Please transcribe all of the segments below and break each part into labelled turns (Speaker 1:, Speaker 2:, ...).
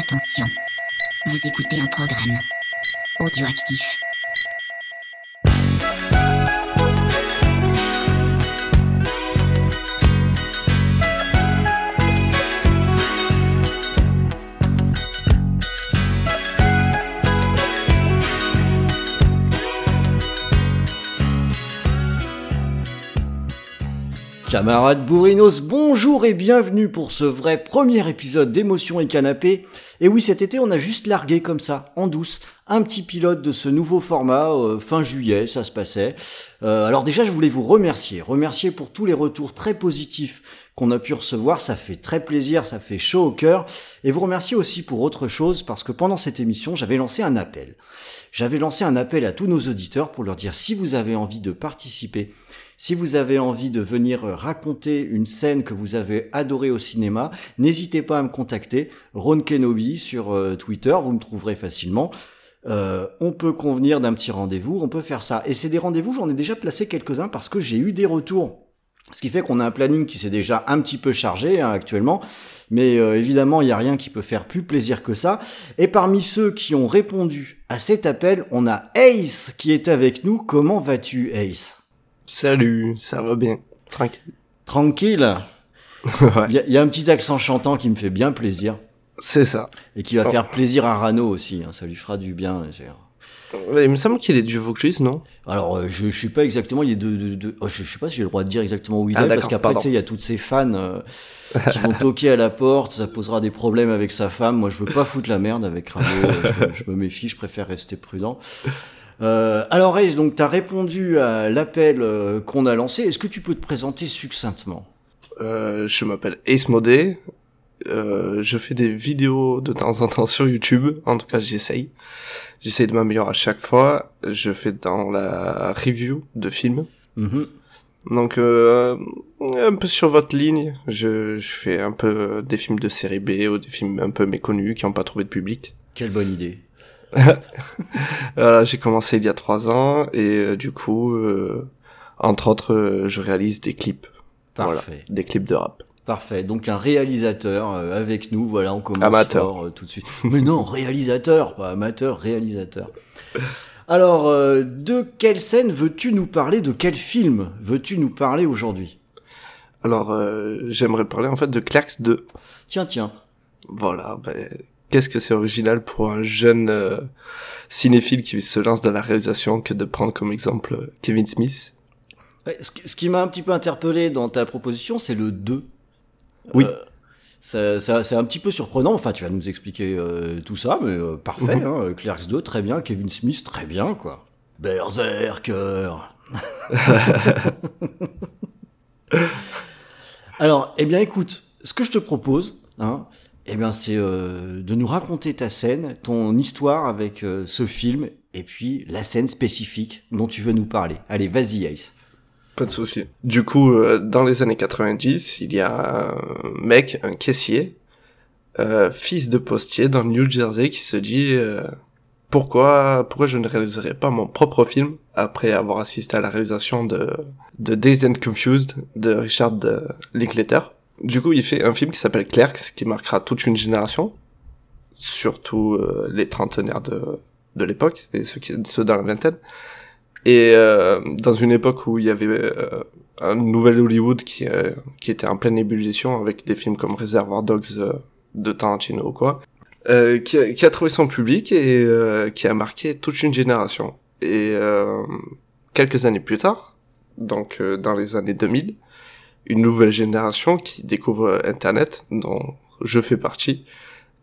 Speaker 1: Attention, vous écoutez un programme audioactif.
Speaker 2: Camarades bourrinos, bonjour et bienvenue pour ce vrai premier épisode d'émotion et canapé. Et oui, cet été, on a juste largué comme ça, en douce, un petit pilote de ce nouveau format, euh, fin juillet, ça se passait. Euh, alors déjà, je voulais vous remercier, remercier pour tous les retours très positifs qu'on a pu recevoir, ça fait très plaisir, ça fait chaud au cœur, et vous remercier aussi pour autre chose, parce que pendant cette émission, j'avais lancé un appel. J'avais lancé un appel à tous nos auditeurs pour leur dire si vous avez envie de participer si vous avez envie de venir raconter une scène que vous avez adorée au cinéma, n'hésitez pas à me contacter, Ron Kenobi sur euh, Twitter, vous me trouverez facilement. Euh, on peut convenir d'un petit rendez-vous, on peut faire ça. Et c'est des rendez-vous, j'en ai déjà placé quelques-uns parce que j'ai eu des retours. Ce qui fait qu'on a un planning qui s'est déjà un petit peu chargé hein, actuellement. Mais euh, évidemment, il n'y a rien qui peut faire plus plaisir que ça. Et parmi ceux qui ont répondu à cet appel, on a Ace qui est avec nous. Comment vas-tu, Ace?
Speaker 3: Salut, ça va bien. Tranquille.
Speaker 2: Tranquille Il y, a un petit accent chantant qui me fait bien plaisir.
Speaker 3: C'est ça.
Speaker 2: Et qui va faire plaisir à Rano aussi. Hein. Ça lui fera du bien.
Speaker 3: Il me semble qu'il est du Vaucluse, non?
Speaker 2: Alors, euh, je, je suis pas exactement. Il est de. de, oh, je, sais pas si j'ai le droit de dire exactement où il ah, est, parce qu'après, tu sais, il y a toutes ces fans euh, qui vont toquer à la porte. Ça posera des problèmes avec sa femme. Moi, je veux pas foutre la merde avec Rano. je, je, me méfie. Je préfère rester prudent. Euh, alors Ace, donc tu as répondu à l'appel euh, qu'on a lancé. Est-ce que tu peux te présenter succinctement?
Speaker 3: Euh, Je m'appelle Ace Modé. Euh, je fais des vidéos de temps en temps sur YouTube. En tout cas, j'essaye. J'essaye de m'améliorer à chaque fois. Je fais dans la review de films. Mm-hmm. Donc euh, un peu sur votre ligne, je, je, fais un peu des films de série B ou des films un peu méconnus qui n'ont pas trouvé de public.
Speaker 2: Quelle bonne idée.
Speaker 3: voilà, j'ai commencé il y a trois ans et euh, du coup, euh, entre autres, euh, je réalise des clips. Parfait. des clips de rap.
Speaker 2: Parfait. Donc un réalisateur avec nous. Voilà, on commence
Speaker 3: amateur.
Speaker 2: tout de suite. Mais non, réalisateur, pas amateur, réalisateur. Alors, de quelle scène veux-tu nous parler? De quel film veux-tu nous parler aujourd'hui?
Speaker 3: Alors, j'aimerais parler en fait de Clerks 2.
Speaker 2: Tiens, tiens.
Speaker 3: Voilà, ben, qu'est-ce que c'est original pour un jeune euh, cinéphile qui se lance dans la réalisation que de prendre comme exemple euh, Kevin Smith?
Speaker 2: Ce, qui m'a un petit peu interpellé dans ta proposition, c'est le 2.
Speaker 3: Oui.
Speaker 2: Euh, c'est un petit peu surprenant. Enfin, tu vas nous expliquer tout ça, mais parfait. Mhm. hein, Clerks 2, très bien. Kevin Smith, très bien, quoi. Berserker. Alors, eh bien, écoute, ce que je te propose, hein, eh bien, c'est euh, de nous raconter ta scène, ton histoire avec euh, ce film, et puis la scène spécifique dont tu veux nous parler. Allez, vas-y, Ace.
Speaker 3: Pas de souci. Du coup, euh, dans les années 90, il y a un mec, un caissier, fils de postier dans le New Jersey, qui se dit pourquoi pourquoi je ne réaliserais pas mon propre film après avoir assisté à la réalisation de, de Dazed and Confused de Richard Linklater du coup, il fait un film qui s'appelle Clerks, qui marquera toute une génération, surtout euh, les trentenaires de, de l'époque, et ceux, qui, ceux dans la vingtaine. Et euh, dans une époque où il y avait euh, un nouvel Hollywood qui, qui était en pleine ébullition avec des films comme Reservoir Dogs de Tarantino ou quoi, qui a, qui, a, trouvé son public et qui a marqué toute une génération. Et quelques années plus tard, donc dans les années 2000, une nouvelle génération qui découvre Internet, dont je fais partie,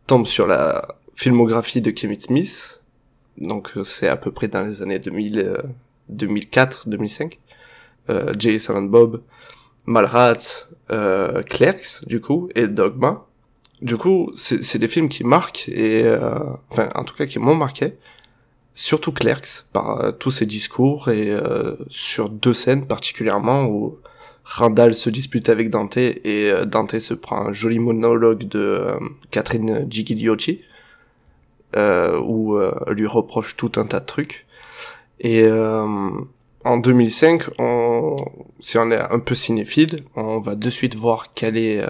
Speaker 3: tombe sur la filmographie de Kevin Smith, donc euh, c'est à peu près dans les années 2000, 2004, 2005, euh, Jay Bob, Malrats, euh, Clerks, du coup, et Dogma. Du coup, c'est des films qui marquent, et euh, enfin, en tout cas, qui m'ont marqué, surtout Clerks, par euh, tous ses discours, et sur deux scènes particulièrement où Randall se dispute avec Dante et euh, Dante se prend un joli monologue de euh, Catherine Gigliotti euh, où lui reproche tout un tas de trucs. Et en 2005, on, si on est un peu cinéphile, on va de suite voir quel est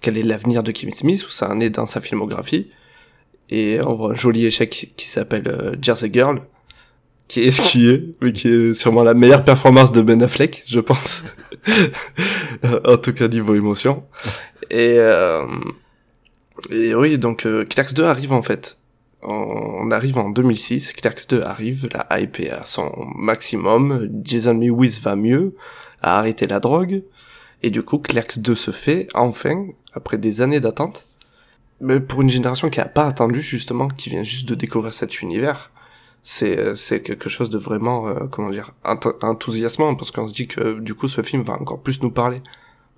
Speaker 3: quel est l'avenir de Kevin Smith, où ça en est dans sa filmographie. et on voit un joli échec qui s'appelle Jersey Girl, qui est ce qui est, mais qui est sûrement la meilleure performance de Ben Affleck, je pense. en tout cas niveau émotion. Et, euh, et oui, donc euh, Clerks 2 arrive en fait. On arrive en 2006, Clerks 2 arrive, la hype est à son maximum, Jason Lewis va mieux, a arrêté la drogue, et du coup Clerks 2 se fait, enfin, après des années d'attente, mais pour une génération qui a pas attendu justement, qui vient juste de découvrir cet univers, c'est c'est quelque chose de vraiment euh, comment dire enthousiasmant parce qu'on se dit que du coup ce film va encore plus nous parler.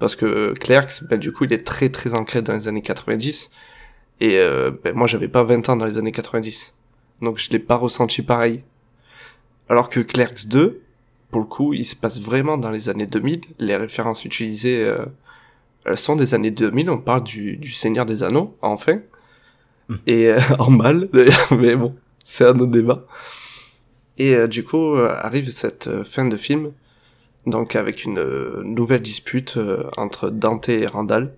Speaker 3: Parce que Clerks ben du coup il est très très ancré dans les années 90 et euh, ben, moi j'avais pas 20 ans dans les années 90 donc je l'ai pas ressenti pareil. Alors que Clerks 2 pour le coup il se passe vraiment dans les années 2000 les références utilisées euh, elles sont des années 2000 on parle du, du Seigneur des Anneaux enfin. Mmh. et en mal d'ailleurs. Mais bon c'est un autre débat. Et euh, du coup, euh, arrive cette euh, fin de film, donc avec une nouvelle dispute entre Dante et Randall.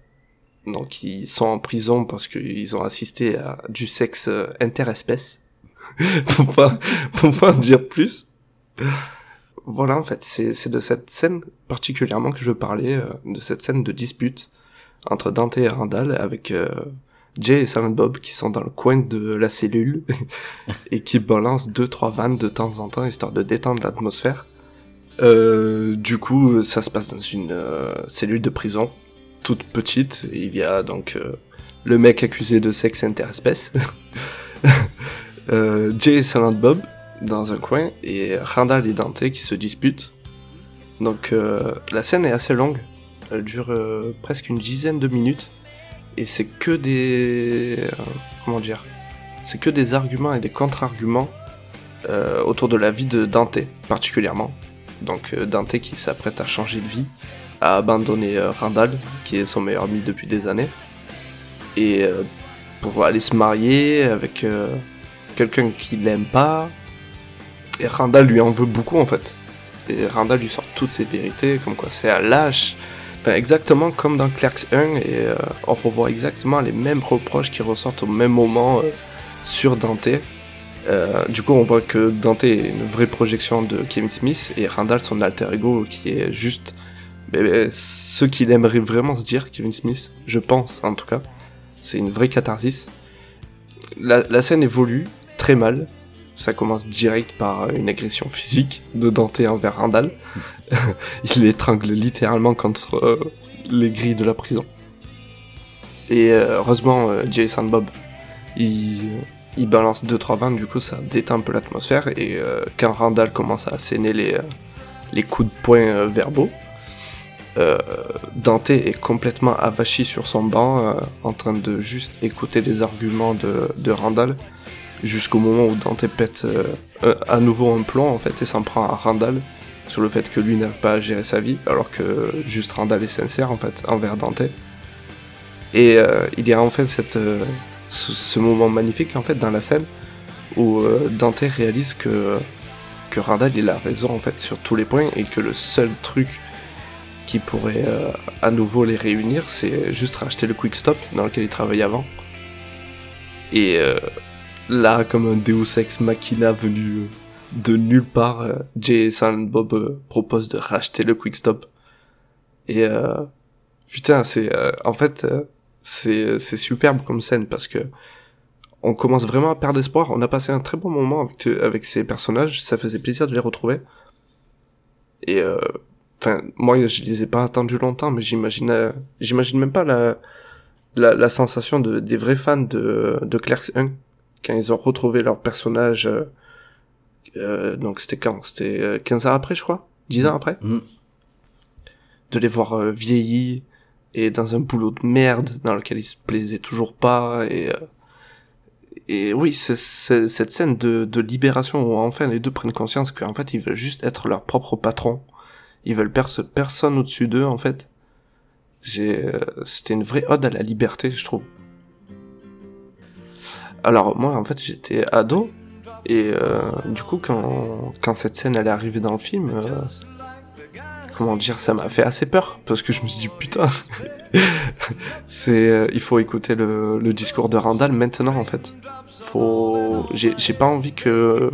Speaker 3: Donc ils sont en prison parce qu'ils ont assisté à du sexe interespèce. faut pas, faut pas en dire plus. Voilà, en fait, c'est de cette scène particulièrement que je parler, de cette scène de dispute entre Dante et Randall avec Jay et Silent Bob qui sont dans le coin de la cellule et qui balancent deux trois vannes de temps en temps histoire de détendre l'atmosphère. Euh, du coup, ça se passe dans une euh, cellule de prison toute petite. il y a donc euh, le mec accusé de sexe interespèce, Jay et Silent Bob dans un coin et Randall et Dante qui se disputent. Donc la scène est assez longue, elle dure presque une dizaine de minutes et c'est que des euh, comment dire c'est que des arguments et des contre-arguments euh, autour de la vie de Dante particulièrement. Donc euh, Dante qui s'apprête à changer de vie à abandonner Randall qui est son meilleur ami depuis des années. Et pour aller se marier avec quelqu'un qui l'aime pas. Et Randall lui en veut beaucoup en fait. Et Randall lui sort toutes ses vérités comme quoi c'est un lâche exactement comme dans Clerks 1, et euh, on revoit exactement les mêmes reproches qui ressortent au même moment euh, sur Dante. Euh, du coup, on voit que Dante est une vraie projection de Kevin Smith et Randall son alter ego qui est juste ce qu'il aimerait vraiment se dire, Kevin Smith, je pense en tout cas. C'est une vraie catharsis. La, la, scène évolue très mal. Ça commence direct par une agression physique de Dante envers Randall. il l'étrangle littéralement contre euh, les grilles de la prison. Et euh, heureusement, euh, Jason Bob, il, balance 2-3 vannes, du coup ça détend un peu l'atmosphère. Et quand Randall commence à asséner les, coups de poing verbaux, Dante est complètement avachi sur son banc, en train de juste écouter les arguments de Randall, jusqu'au moment où Dante pète à nouveau un plomb en fait et s'en prend à Randall sur le fait que lui n'arrive pas à gérer sa vie, alors que juste Randall est sincère en fait envers Dante. Et euh, il y a en fait cette, euh, ce, moment magnifique en fait dans la scène où euh, Dante réalise que, que Randall il a raison en fait sur tous les points et que le seul truc qui pourrait à nouveau les réunir c'est juste racheter le quick stop dans lequel il travaillait avant. Et là comme un Deus Ex Machina venu de nulle part, euh, Jay et Bob euh, proposent de racheter le Quick Stop. Et euh, putain, c'est euh, en fait c'est c'est superbe comme scène parce que on commence vraiment à perdre espoir. On a passé un très bon moment avec ces personnages, ça faisait plaisir de les retrouver. Et enfin moi je les ai pas attendus longtemps, mais j'imagine j'imagine même pas la, la la, sensation de des vrais fans de de Clerks 1 quand ils ont retrouvé leur personnage euh, donc c'était quand? C'était 15 euh, ans après, je crois? 10 ans après? Mm. De les voir euh, vieillir et dans un boulot de merde dans lequel ils se plaisaient toujours pas et et oui c'est cette scène de, de libération où enfin les deux prennent conscience qu'en fait ils veulent juste être leur propre patron. Ils veulent personne au-dessus d'eux en fait. J'ai c'était une vraie ode à la liberté je trouve alors moi en fait j'étais ado et euh, du coup, quand, quand cette scène elle est arrivée dans le film, euh, comment dire, ça m'a fait assez peur parce que je me suis dit putain, c'est, euh, il faut écouter le, discours de Randall maintenant en fait. faut, j'ai pas envie que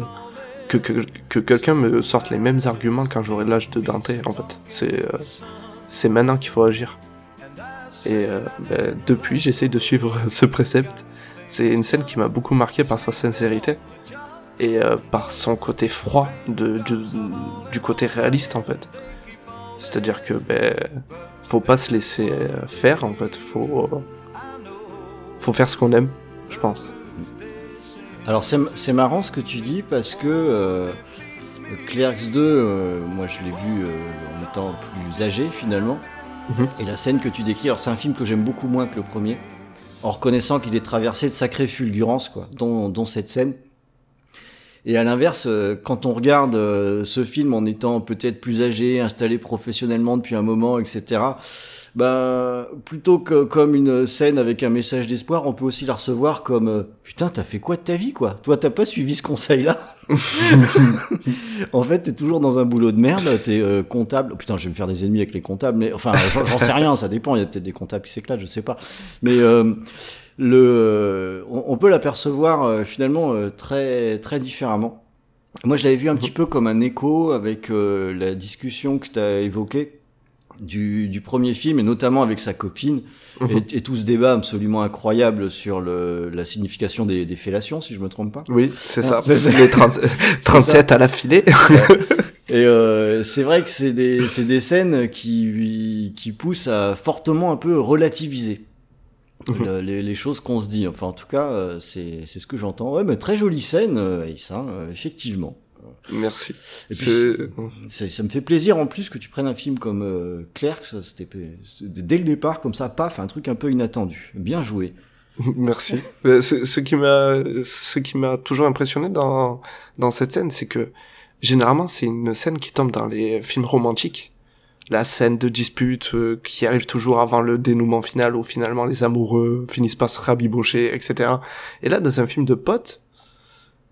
Speaker 3: que, que, que quelqu'un me sorte les mêmes arguments quand j'aurai l'âge de Dante. En fait, c'est c'est maintenant qu'il faut agir. Et ben, depuis, j'essaye de suivre ce précepte. C'est une scène qui m'a beaucoup marqué par sa sincérité et euh, par son côté froid, de, du, du côté réaliste en fait. C'est-à-dire que ben, faut pas se laisser faire en fait, faut faut faire ce qu'on aime, je pense.
Speaker 2: Alors c'est marrant ce que tu dis parce que euh, Clerks 2, euh, moi je l'ai vu euh, en étant plus âgé finalement.
Speaker 3: Mhm.
Speaker 2: Et la scène que tu décris, alors c'est un film que j'aime beaucoup moins que le premier, en reconnaissant qu'il est traversé de sacrées fulgurances, quoi, dont, dont cette scène. Et à l'inverse, euh, quand on regarde euh, ce film en étant peut-être plus âgé, installé professionnellement depuis un moment, etc., ben, plutôt que comme une scène avec un message d'espoir, on peut aussi la recevoir comme euh, putain, t'as fait quoi de ta vie, quoi? Toi, t'as pas suivi ce conseil-là? En fait, t'es toujours dans un boulot de merde, t'es euh, comptable. Putain, je vais me faire des ennemis avec les comptables, mais enfin, j'en sais rien, ça dépend. Il y a peut-être des comptables qui s'éclatent, je sais pas. Mais euh, le, on, on peut l'apercevoir euh, finalement très très différemment. Moi, je l'avais vu un petit peu comme un écho avec la discussion que tu as évoquée du, du premier film, et notamment avec sa copine,
Speaker 3: Mhm.
Speaker 2: et, et tout ce débat absolument incroyable sur le, la signification des, des fellations, si je me trompe pas.
Speaker 3: Oui, c'est ça.
Speaker 2: Ah, c'est.
Speaker 3: Les 30 37 à la filée.
Speaker 2: Et euh, c'est vrai que c'est des, scènes qui, qui poussent à fortement un peu relativiser
Speaker 3: Mhm.
Speaker 2: le- les, les choses qu'on se dit. Enfin, en tout cas, euh, c'est ce que j'entends. Ouais, mais très jolie scène, euh, Aïs, euh, effectivement.
Speaker 3: Merci.
Speaker 2: Et puis, Ça me fait plaisir en plus que tu prennes un film comme euh, Clerks, c'était dès le départ comme ça, paf, un truc un peu inattendu. Bien joué.
Speaker 3: Merci. Ce, ce qui m'a, ce qui m'a toujours impressionné dans dans cette scène, c'est que généralement c'est une scène qui tombe dans les films romantiques. La scène de dispute euh, qui arrive toujours avant le dénouement final où finalement les amoureux finissent par se rabibocher, etc. Et là, dans un film de potes,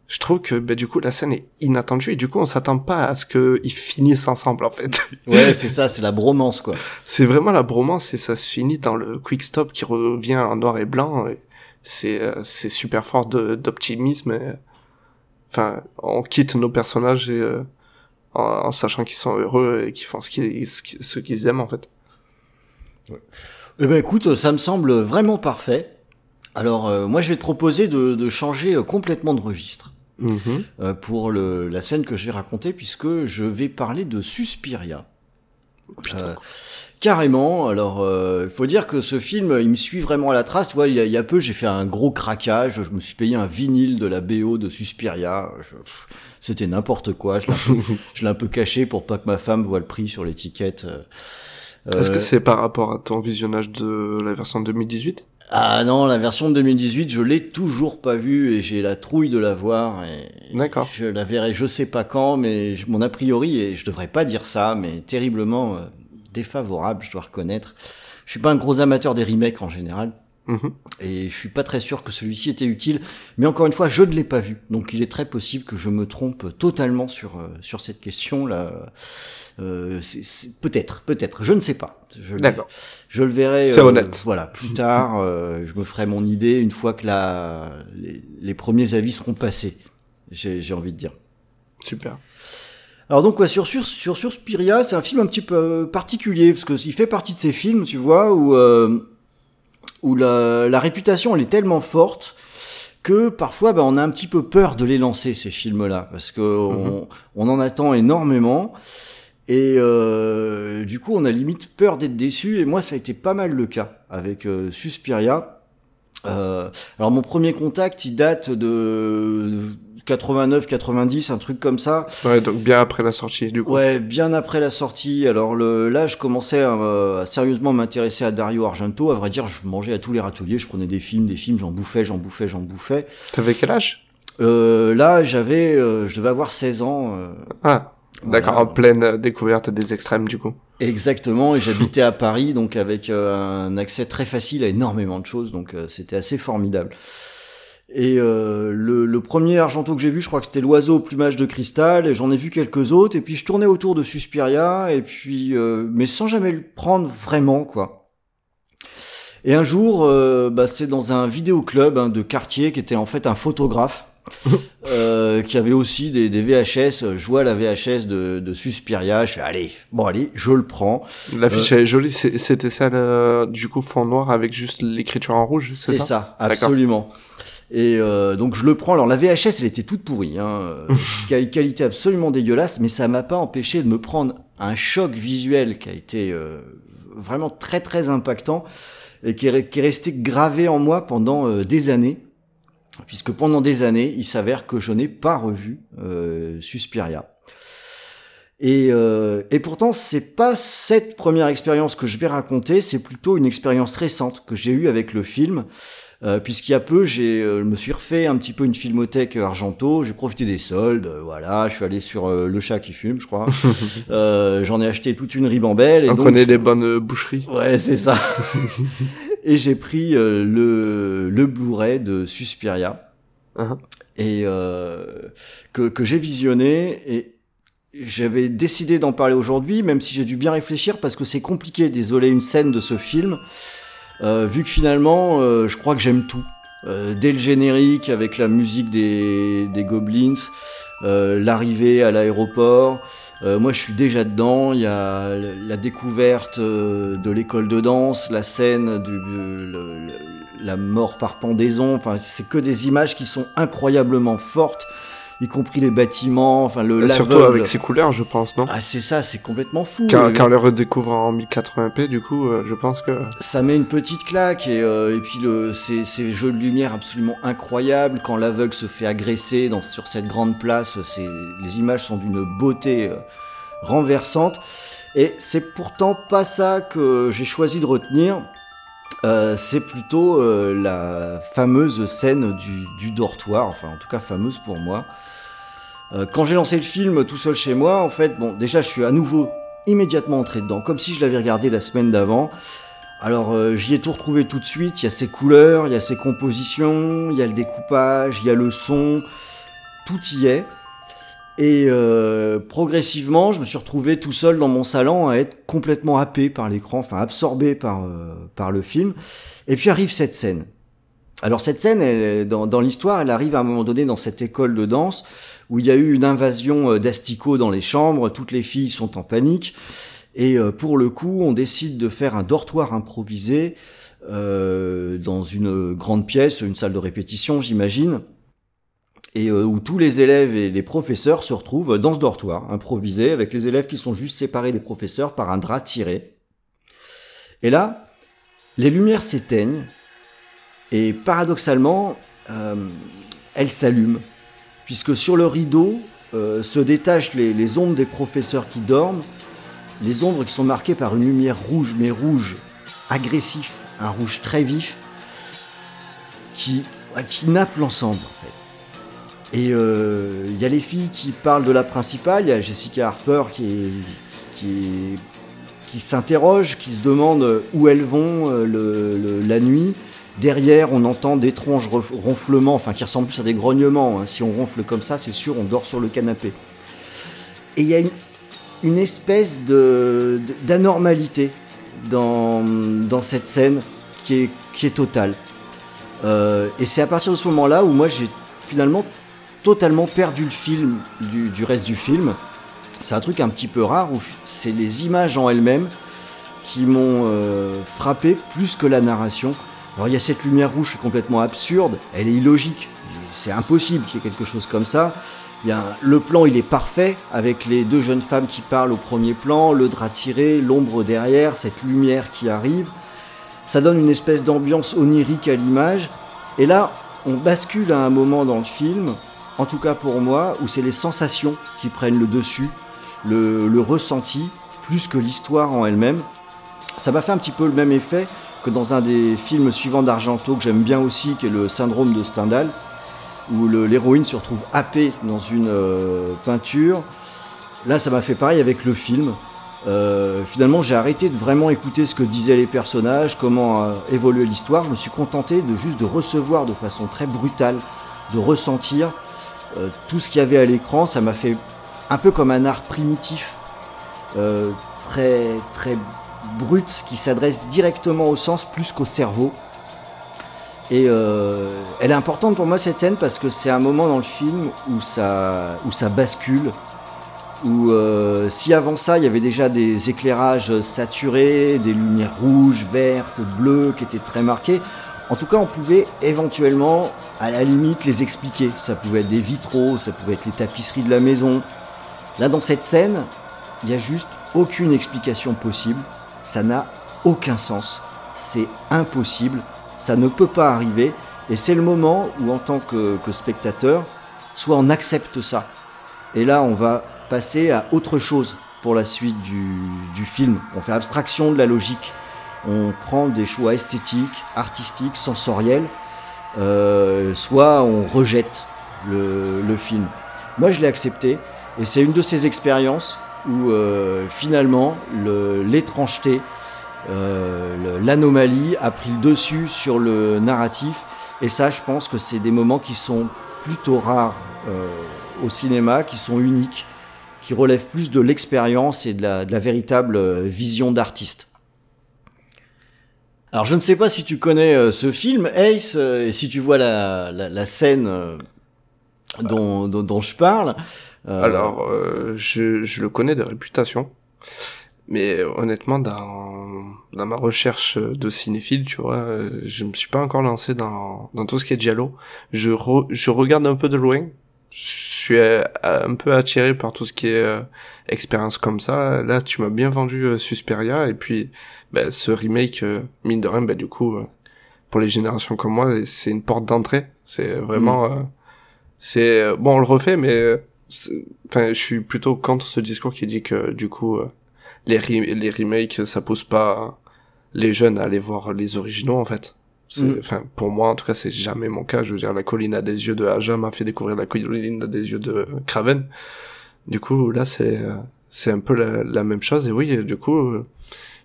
Speaker 3: je trouve que bah, du coup la scène est inattendue et du coup on s'attend pas à ce qu'ils finissent ensemble en fait.
Speaker 2: Ouais, c'est ça, c'est la bromance quoi.
Speaker 3: C'est vraiment la bromance et ça se finit dans le quick stop qui revient en noir et blanc. C'est euh, c'est super fort d'optimisme. Enfin, on quitte nos personnages et euh, en, en sachant qu'ils sont heureux et qu'ils font ce qu'ils ce qu'ils- aiment en fait.
Speaker 2: Eh ben écoute, ça me semble vraiment parfait. Alors euh, moi je vais te proposer de, de changer euh, complètement de registre
Speaker 3: Mhm.
Speaker 2: euh, pour le, la scène que je vais raconter puisque je vais parler de Suspiria.
Speaker 3: Putain.
Speaker 2: Euh, Carrément. Alors, euh, il faut dire que ce film, il me suit vraiment à la trace. Tu vois, il y a, il y a peu, j'ai fait un gros craquage. Je me suis payé un vinyle de la BO de Suspiria. Je- pff, C'était n'importe quoi. Je l'ai un, peu- je l'ai un peu caché pour pas que ma femme voie le prix sur l'étiquette. euh.
Speaker 3: Est-ce que
Speaker 2: Euh,
Speaker 3: c'est par rapport à ton visionnage de la version 2018
Speaker 2: Ah non, la version de 2018, je l'ai toujours pas vue et j'ai la trouille de la voir.
Speaker 3: D'accord.
Speaker 2: Je la verrai je sais pas quand, mais je- mon a priori, et je devrais pas dire ça, mais terriblement euh, défavorable, je dois reconnaître. Je suis pas un gros amateur des remakes en général.
Speaker 3: Mhm.
Speaker 2: Et je suis pas très sûr que celui-ci était utile, mais encore une fois, je ne l'ai pas vu, donc il est très possible que je me trompe totalement sur euh, sur cette question là. Euh, peut-être, peut-être, je ne sais pas.
Speaker 3: D'accord.
Speaker 2: je le verrai.
Speaker 3: C'est honnête.
Speaker 2: Voilà, plus tard, euh, je me ferai mon idée une fois que la les, les premiers avis seront passés. J'ai j'ai envie de dire.
Speaker 3: Super.
Speaker 2: Alors donc ouais, sur, sur, sur Suspiria, c'est un film un petit peu euh, particulier, parce qu'il fait partie de ces films, tu vois, où, euh, où la, la réputation elle est tellement forte que parfois bah, on a un petit peu peur de les lancer, ces films-là, parce que on, on en attend énormément, et euh, du coup on a limite peur d'être déçu, et moi ça a été pas mal le cas avec euh, Suspiria. Euh, alors mon premier contact, il date de 89, 90, un truc comme ça.
Speaker 3: Ouais, donc bien après la sortie du coup.
Speaker 2: Ouais, bien après la sortie. Alors le, là, je commençais à, euh, à sérieusement m'intéresser à Dario Argento. À vrai dire, je mangeais à tous les râteliers, je prenais des films, des films, j'en bouffais, j'en bouffais, j'en bouffais.
Speaker 3: T'avais quel âge?
Speaker 2: Euh, là, j'avais, euh, je devais avoir 16 ans. euh,
Speaker 3: Ah, d'accord,
Speaker 2: Voilà.
Speaker 3: en pleine euh, découverte des extrêmes du coup.
Speaker 2: Exactement, et j'habitais à Paris, donc avec un accès très facile à énormément de choses, donc euh, c'était assez formidable. Et euh, le, le premier Argento que j'ai vu, je crois que c'était l'oiseau au plumage de cristal, et j'en ai vu quelques autres, et puis je tournais autour de Suspiria, et puis euh, mais sans jamais le prendre vraiment, quoi. Et un jour, euh, bah, c'est dans un vidéoclub hein, de quartier qui était en fait un photographe. euh, qui avait aussi des, des, VHS. Je vois la VHS de, de Suspiria. Je fais allez, bon allez, je le prends.
Speaker 3: L'affiche euh, est jolie. C'était celle du coup fond noir avec juste l'écriture en rouge.
Speaker 2: C'est ça, ça absolument. Et euh, donc je le prends. Alors la VHS, elle était toute pourrie, hein, qualité absolument dégueulasse, mais ça m'a pas empêché de me prendre un choc visuel qui a été euh, vraiment très très impactant et qui est, qui est resté gravé en moi pendant euh, des années, puisque pendant des années, il s'avère que je n'ai pas revu euh, Suspiria. Et, euh, et pourtant, c'est pas cette première expérience que je vais raconter, c'est plutôt une expérience récente que j'ai eue avec le film. Euh, puisqu'il y a peu, j'ai, euh, je me suis refait un petit peu une filmothèque Argento, j'ai profité des soldes, euh, voilà, je suis allé sur Le Chat qui fume, je crois. j'en ai acheté toute une ribambelle.
Speaker 3: Et On connaît les bonnes boucheries.
Speaker 2: Ouais, c'est ça. et j'ai pris le, le Blu-ray de Suspiria. Uh-huh. Et que, que j'ai visionné et j'avais décidé d'en parler aujourd'hui, même si j'ai dû bien réfléchir parce que c'est compliqué d'isoler une scène de ce film. Euh, vu que finalement, euh, je crois que j'aime tout. Euh, dès le générique, avec la musique des, des Goblins, l'arrivée à l'aéroport, moi, je suis déjà dedans. Il y a la découverte de l'école de danse, la scène du la mort par pendaison. Enfin, c'est que des images qui sont incroyablement fortes y compris les bâtiments, enfin le
Speaker 3: Surtout avec ses couleurs, je pense, non
Speaker 2: Ah c'est ça, c'est complètement fou.
Speaker 3: Quand, quand on le redécouvre en 1080p, du coup, euh, je pense que...
Speaker 2: Ça met une petite claque, et, euh, et puis le, ces, ces jeux de lumière absolument incroyables, quand l'aveugle se fait agresser dans, sur cette grande place, les images sont d'une beauté euh, renversante. Et c'est pourtant pas ça que j'ai choisi de retenir. Euh, c'est plutôt euh, la fameuse scène du, dortoir, enfin en tout cas fameuse pour moi. Euh, quand j'ai lancé le film tout seul chez moi, en fait, bon, déjà je suis à nouveau immédiatement entré dedans, comme si je l'avais regardé la semaine d'avant. Alors j'y ai tout retrouvé tout de suite, il y a ses couleurs, il y a ses compositions, il y a le découpage, il y a le son, tout y est. Et euh, progressivement, je me suis retrouvé tout seul dans mon salon à être complètement happé par l'écran, enfin absorbé par, euh, par le film. Et puis arrive cette scène. Alors cette scène, elle, dans, dans l'histoire, elle arrive à un moment donné dans cette école de danse où il y a eu une invasion euh, d'asticots dans les chambres, toutes les filles sont en panique. Et euh, pour le coup, on décide de faire un dortoir improvisé euh, dans une grande pièce, une salle de répétition, j'imagine et euh, où tous les élèves et les professeurs se retrouvent dans ce dortoir improvisé avec les élèves qui sont juste séparés des professeurs par un drap tiré. Et là, les lumières s'éteignent et paradoxalement, euh, elles s'allument puisque sur le rideau euh, se détachent les, ombres des professeurs qui dorment, les ombres qui sont marquées par une lumière rouge mais rouge agressif, un rouge très vif qui, qui nappe l'ensemble en fait. Et il euh, y a les filles qui parlent de la principale, il y a Jessica Harper qui, qui, s'interroge, qui se demande où elles vont euh, la nuit. Derrière, on entend d'étranges ronflements, enfin qui ressemblent plus à des grognements. Hein. Si on ronfle comme ça, c'est sûr, on dort sur le canapé. Et il y a une, une espèce de, d'anormalité dans, dans cette scène qui est, qui est totale. Euh, et c'est à partir de ce moment-là où moi j'ai finalement totalement perdu le film du, reste du film. C'est un truc un petit peu rare où c'est les images en elles-mêmes qui m'ont euh, frappé plus que la narration. Alors il y a cette lumière rouge qui est complètement absurde, elle est illogique, c'est impossible qu'il y ait quelque chose comme ça. Il y a le plan il est parfait avec les deux jeunes femmes qui parlent au premier plan, le drap tiré, l'ombre derrière, cette lumière qui arrive. Ça donne une espèce d'ambiance onirique à l'image. Et là, on bascule à un moment dans le film en tout cas pour moi, où c'est les sensations qui prennent le dessus, le, ressenti, plus que l'histoire en elle-même. Ça m'a fait un petit peu le même effet que dans un des films suivants d'Argento que j'aime bien aussi, qui est le syndrome de Stendhal, où l'héroïne se retrouve happée dans une euh, peinture. Là, ça m'a fait pareil avec le film. Euh, finalement, j'ai arrêté de vraiment écouter ce que disaient les personnages, comment euh, évoluait l'histoire. Je me suis contenté de juste de recevoir de façon très brutale, de ressentir euh, tout ce qu'il y avait à l'écran, ça m'a fait un peu comme un art primitif, euh, très très brute qui s'adresse directement au sens plus qu'au cerveau. Et euh, elle est importante pour moi cette scène parce que c'est un moment dans le film où ça, bascule. Où si avant ça il y avait déjà des éclairages saturés, des lumières rouges, vertes, bleues qui étaient très marquées, en tout cas on pouvait éventuellement à la limite les expliquer. Ça pouvait être des vitraux, ça pouvait être les tapisseries de la maison. Là dans cette scène, il n'y a juste aucune explication possible. Ça n'a aucun sens. C'est impossible ça ne peut pas arriver. Et c'est le moment où, en tant que, spectateur, soit on accepte ça. Et là, on va passer à autre chose pour la suite du, film. On fait abstraction de la logique. On prend des choix esthétiques, artistiques, sensoriels. Euh, soit on rejette le, film. Moi, je l'ai accepté. Et c'est une de ces expériences où euh, finalement l'étrangeté, euh, l'anomalie a pris le dessus sur le narratif. Et ça, je pense que c'est des moments qui sont plutôt rares euh, au cinéma, qui sont uniques, qui relèvent plus de l'expérience et de la, véritable euh, vision d'artiste. Alors je ne sais pas si tu connais ce film, Ace, et si tu vois la, scène dont, dont, je parle.
Speaker 3: Alors, je, je, le connais de réputation. Mais honnêtement, dans, dans ma recherche de cinéphile, tu vois, je me suis pas encore lancé dans, dans tout ce qui est Giallo. Je, je regarde un peu de loin. Je suis euh, un peu attiré par tout ce qui est euh, expérience comme ça. Là, tu m'as bien vendu euh, Susperia. Et puis, bah, ce remake, mine de rien, bah, du coup, pour les générations comme moi, c'est une porte d'entrée. C'est vraiment... Mm. c'est Bon, on le refait, mais... Enfin, je suis plutôt contre ce discours qui dit que, du coup les, les remakes, ça pousse pas les jeunes à aller voir les originaux, en fait. Mm. Enfin, pour moi, en tout cas, c'est jamais mon cas. Je veux dire, la colline à des yeux de Aja m'a fait découvrir la colline à des yeux de Craven. Du coup, là, c'est, c'est un peu la, même chose. Et oui, du coup, euh,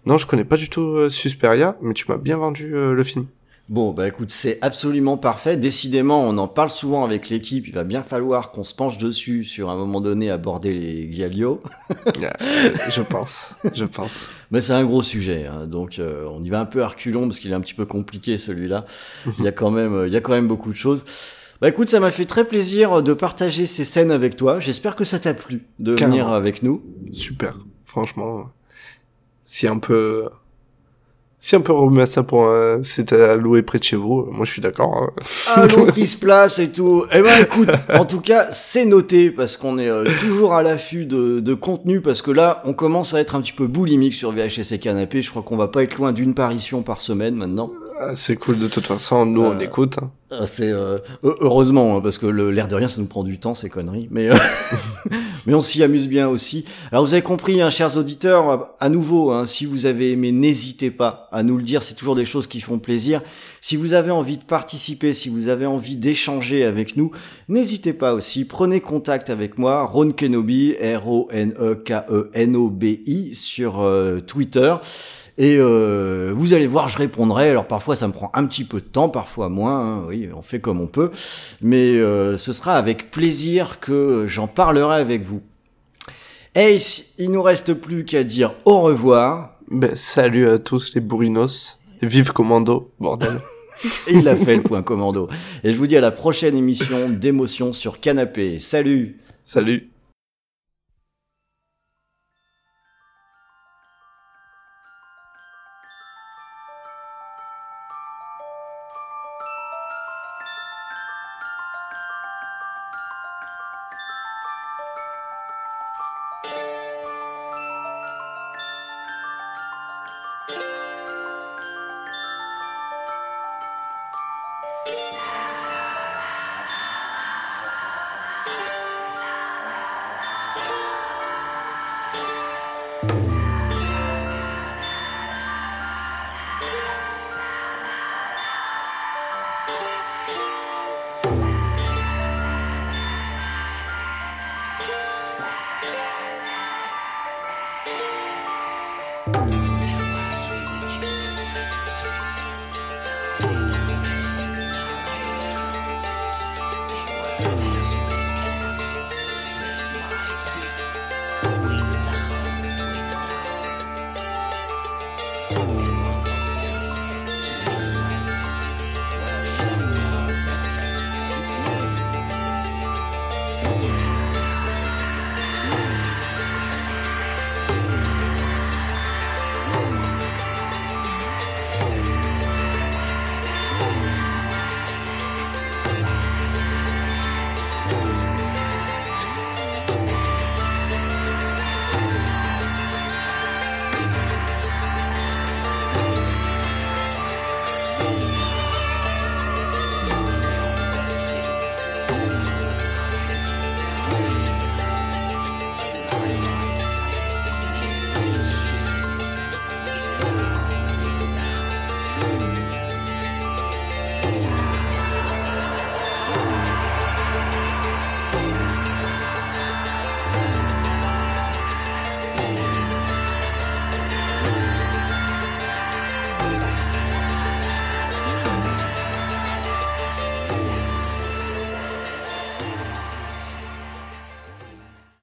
Speaker 3: non, je connais pas du tout euh, Susperia, mais tu m'as bien vendu euh, le film.
Speaker 2: Bon, bah écoute, c'est absolument parfait. Décidément, on en parle souvent avec l'équipe. Il va bien falloir qu'on se penche dessus sur un moment donné aborder les Giallo.
Speaker 3: je pense, je pense.
Speaker 2: Mais c'est un gros sujet, hein. donc euh, on y va un peu à reculons parce qu'il est un petit peu compliqué celui-là. il y a quand même, il y a quand même beaucoup de choses. Bah écoute, ça m'a fait très plaisir de partager ces scènes avec toi. J'espère que ça t'a plu de venir avec nous.
Speaker 3: Super, franchement. Si un peu si on peut remettre ça pour un, c'est à louer près de chez vous, moi je suis d'accord. Hein.
Speaker 2: Ah, l'autre il se place et tout. Eh ben écoute, en tout cas, c'est noté parce qu'on est euh, toujours à l'affût de, de, contenu parce que là, on commence à être un petit peu boulimique sur VHS et Canapé. Je crois qu'on va pas être loin d'une parition par semaine maintenant.
Speaker 3: C'est cool de toute façon, nous on euh, écoute. Hein.
Speaker 2: Ah, c'est euh, heureusement hein, parce que l'air de rien ça nous prend du temps ces conneries, mais euh, mais on s'y amuse bien aussi. Alors vous avez compris, hein, chers auditeurs, à nouveau, hein, si vous avez aimé, n'hésitez pas à nous le dire. C'est toujours des choses qui font plaisir. Si vous avez envie de participer, si vous avez envie d'échanger avec nous, n'hésitez pas aussi. Prenez contact avec moi, Ron Kenobi, R-O-N-E-K-E-N-O-B-I sur Twitter. Et euh, vous allez voir, je répondrai. Alors parfois ça me prend un petit peu de temps, parfois moins. Hein. oui, on fait comme on peut. Mais euh, ce sera avec plaisir que j'en parlerai avec vous. Et il nous reste plus qu'à dire au revoir.
Speaker 3: Ben, salut à tous les bourrinos. Vive Commando, bordel.
Speaker 2: Il a fait le point commando. Et je vous dis à la prochaine émission d'émotion sur canapé. Salut
Speaker 3: Salut